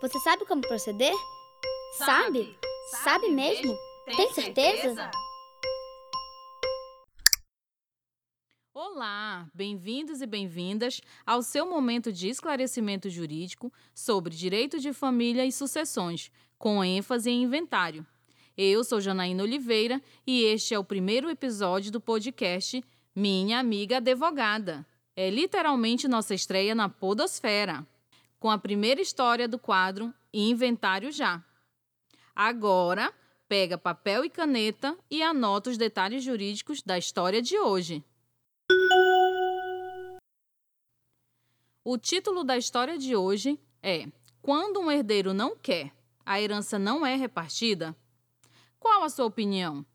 Você sabe como proceder? Sabe? Sabe mesmo? Tem certeza? Olá, bem-vindos e bem-vindas ao seu momento de esclarecimento jurídico sobre direito de família e sucessões, com ênfase em inventário. Eu sou Janaína Oliveira e este é o primeiro episódio do podcast Minha Amiga Advogada. É literalmente nossa estreia na Podosfera, com a primeira história do quadro Inventário Já. Agora, pega papel e caneta e anota os detalhes jurídicos da história de hoje. O título da história de hoje é Quando um herdeiro não quer, a herança não é repartida? Qual a sua opinião?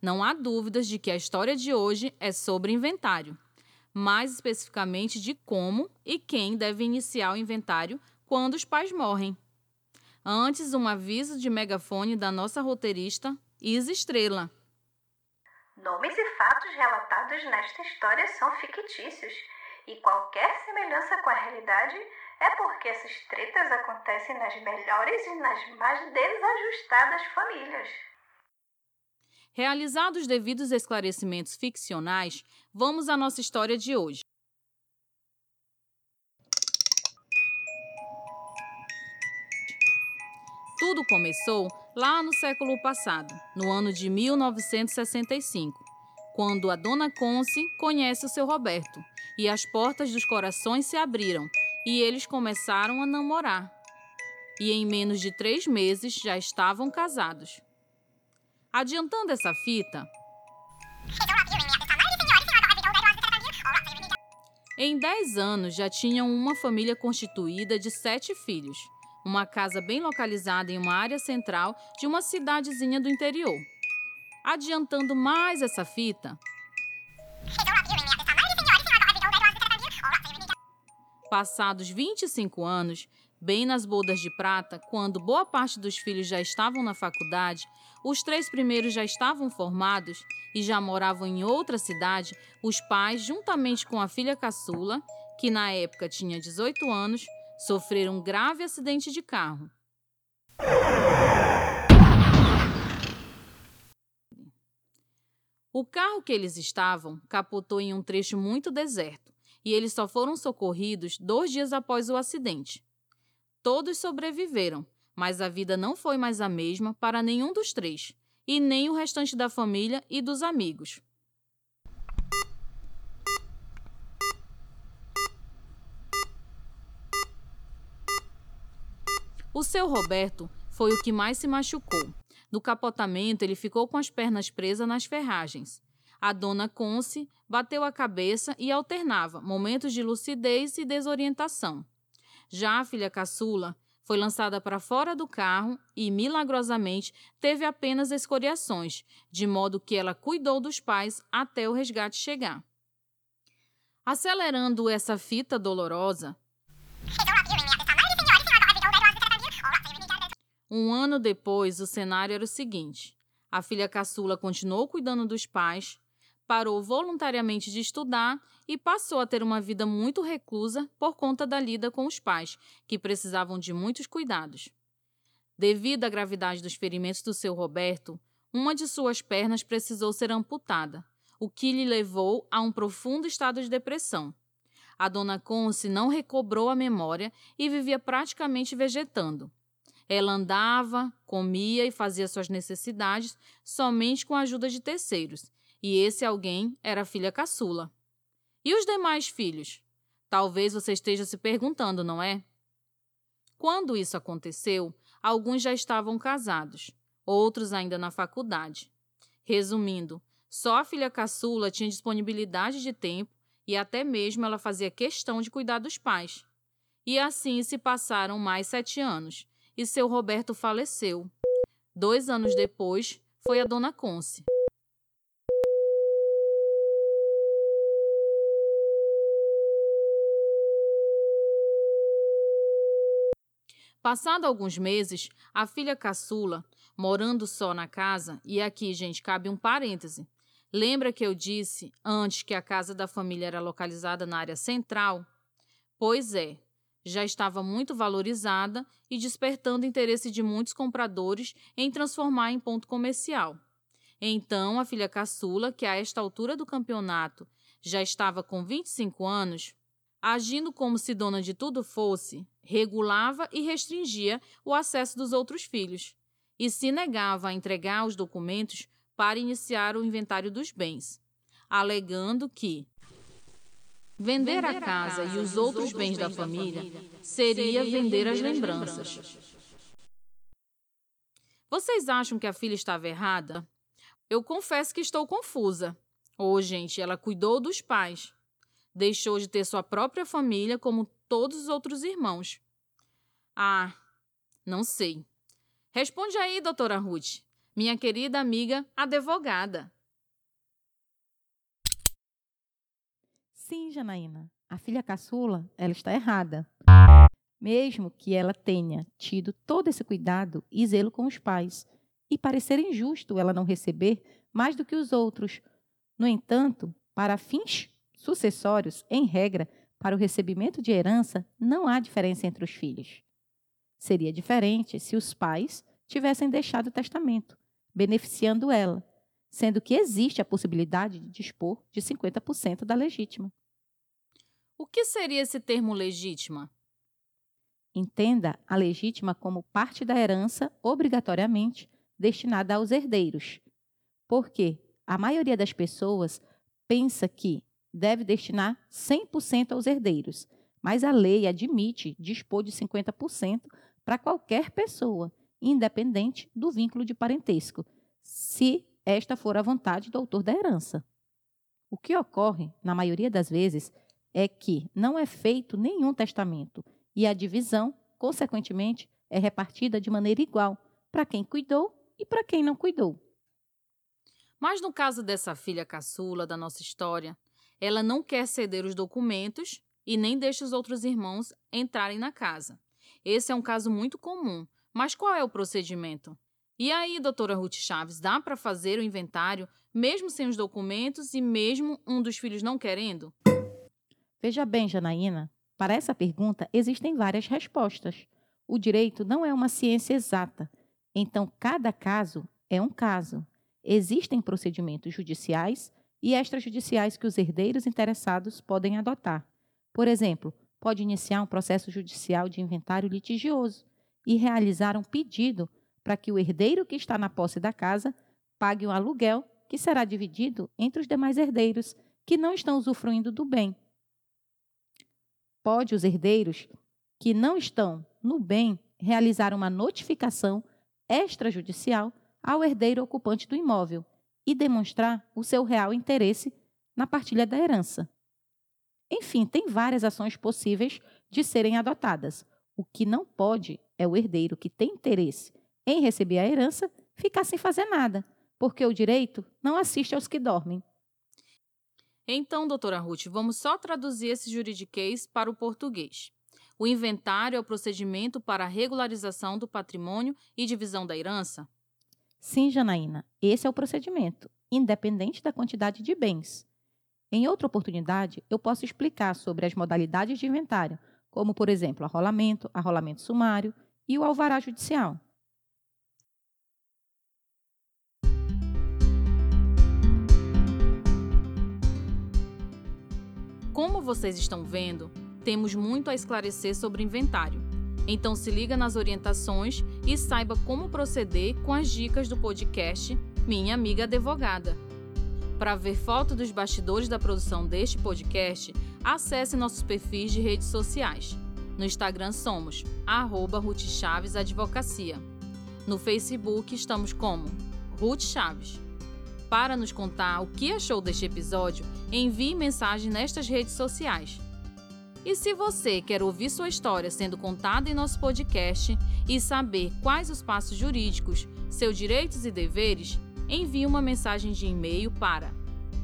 Não há dúvidas de que a história de hoje é sobre inventário, mais especificamente de como e quem deve iniciar o inventário quando os pais morrem. Antes, um aviso de megafone da nossa roteirista, Isa Estrela. Nomes e fatos relatados nesta história são fictícios e qualquer semelhança com a realidade é porque essas tretas acontecem nas melhores e nas mais desajustadas famílias. Realizados os devidos esclarecimentos ficcionais, vamos à nossa história de hoje. Tudo começou lá no século passado, no ano de 1965, quando a dona Conce conhece o seu Roberto e as portas dos corações se abriram e eles começaram a namorar. E em menos de três meses já estavam casados. Adiantando essa fita, em dez anos já tinham uma família constituída de sete filhos. Uma casa bem localizada em uma área central de uma cidadezinha do interior. Adiantando mais essa fita. Passados 25 anos, bem nas bodas de prata, quando boa parte dos filhos já estavam na faculdade, os três primeiros já estavam formados e já moravam em outra cidade, os pais, juntamente com a filha caçula, que na época tinha 18 anos, sofreram um grave acidente de carro. O carro que eles estavam capotou em um trecho muito deserto e eles só foram socorridos dois dias após o acidente. Todos sobreviveram, mas a vida não foi mais a mesma para nenhum dos três, e nem o restante da família e dos amigos. O seu Roberto foi o que mais se machucou. No capotamento, ele ficou com as pernas presas nas ferragens. A dona Conce bateu a cabeça e alternava momentos de lucidez e desorientação. Já a filha caçula foi lançada para fora do carro e, milagrosamente, teve apenas escoriações, de modo que ela cuidou dos pais até o resgate chegar. Acelerando essa fita dolorosa, Um ano depois, o cenário era o seguinte: a filha caçula continuou cuidando dos pais, parou voluntariamente de estudar e passou a ter uma vida muito reclusa por conta da lida com os pais, que precisavam de muitos cuidados. Devido à gravidade dos ferimentos do seu Roberto, uma de suas pernas precisou ser amputada, o que lhe levou a um profundo estado de depressão. A dona Conce não recobrou a memória e vivia praticamente vegetando. Ela andava, comia e fazia suas necessidades somente com a ajuda de terceiros, e esse alguém era a filha caçula. E os demais filhos? Talvez você esteja se perguntando, não é? Quando isso aconteceu, alguns já estavam casados, outros ainda na faculdade. Resumindo, só a filha caçula tinha disponibilidade de tempo e até mesmo ela fazia questão de cuidar dos pais. E assim se passaram mais sete anos, e seu Roberto faleceu. Dois anos depois, foi a dona Conce. Passado alguns meses, a filha caçula, morando só na casa, e aqui, gente, cabe um parêntese. Lembra que eu disse antes que a casa da família era localizada na área central? Pois é, já estava muito valorizada e despertando interesse de muitos compradores em transformar em ponto comercial. Então, a filha caçula, que a esta altura do campeonato já estava com 25 anos, agindo como se dona de tudo fosse, regulava e restringia o acesso dos outros filhos e se negava a entregar os documentos para iniciar o inventário dos bens, alegando que vender a casa e os outros bens da família seria vender as lembranças. Vocês acham que a filha estava errada? Eu confesso que estou confusa. Ô, oh, gente, ela cuidou dos pais. Deixou de ter sua própria família como todos os outros irmãos. Ah, não sei. Responde aí, doutora Ruth, minha querida amiga advogada. Sim, Janaína. A filha caçula, ela está errada. Mesmo que ela tenha tido todo esse cuidado e zelo com os pais, e parecer injusto ela não receber mais do que os outros. No entanto, para fins sucessórios, em regra, para o recebimento de herança, não há diferença entre os filhos. Seria diferente se os pais tivessem deixado o testamento, beneficiando ela, sendo que existe a possibilidade de dispor de 50% da legítima. O que seria esse termo legítima? Entenda a legítima como parte da herança obrigatoriamente destinada aos herdeiros. Porque a maioria das pessoas pensa que deve destinar 100% aos herdeiros, mas a lei admite dispor de 50% para qualquer pessoa, independente do vínculo de parentesco, se esta for a vontade do autor da herança. O que ocorre, na maioria das vezes, é que não é feito nenhum testamento e a divisão, consequentemente, é repartida de maneira igual para quem cuidou e para quem não cuidou. Mas no caso dessa filha caçula da nossa história, ela não quer ceder os documentos e nem deixa os outros irmãos entrarem na casa. Esse é um caso muito comum, mas qual é o procedimento? E aí, doutora Ruth Chaves, dá para fazer o inventário mesmo sem os documentos e mesmo um dos filhos não querendo? Veja bem, Janaína, para essa pergunta existem várias respostas. O direito não é uma ciência exata, então cada caso é um caso. Existem procedimentos judiciais e extrajudiciais que os herdeiros interessados podem adotar. Por exemplo, pode iniciar um processo judicial de inventário litigioso e realizar um pedido para que o herdeiro que está na posse da casa pague o um aluguel que será dividido entre os demais herdeiros que não estão usufruindo do bem. Pode os herdeiros que não estão no bem realizar uma notificação extrajudicial ao herdeiro ocupante do imóvel e demonstrar o seu real interesse na partilha da herança. Enfim, tem várias ações possíveis de serem adotadas. O que não pode é o herdeiro que tem interesse em receber a herança ficar sem fazer nada, porque o direito não assiste aos que dormem. Então, doutora Ruth, vamos só traduzir esse juridiquês para o português. O inventário é o procedimento para a regularização do patrimônio e divisão da herança? Sim, Janaína, esse é o procedimento, independente da quantidade de bens. Em outra oportunidade, eu posso explicar sobre as modalidades de inventário, como, por exemplo, arrolamento, arrolamento sumário e o alvará judicial. Como vocês estão vendo, temos muito a esclarecer sobre inventário. Então se liga nas orientações e saiba como proceder com as dicas do podcast Minha Amiga Advogada. Para ver foto dos bastidores da produção deste podcast, acesse nossos perfis de redes sociais. No Instagram somos arroba Ruth Chaves Advocacia. No Facebook estamos como Ruth Chaves. Para nos contar o que achou deste episódio, envie mensagem nestas redes sociais. E se você quer ouvir sua história sendo contada em nosso podcast e saber quais os passos jurídicos, seus direitos e deveres, envie uma mensagem de e-mail para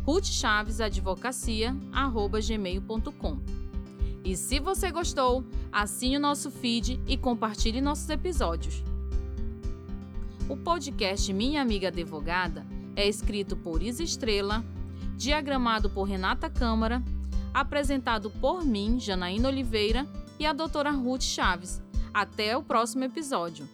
ruthchavesadvocacia@gmail.com. E se você gostou, assine o nosso feed e compartilhe nossos episódios. O podcast Minha Amiga Advogada é escrito por Isa Estrela, diagramado por Renata Câmara apresentado por mim, Janaína Oliveira, e a doutora Ruth Chaves. Até o próximo episódio.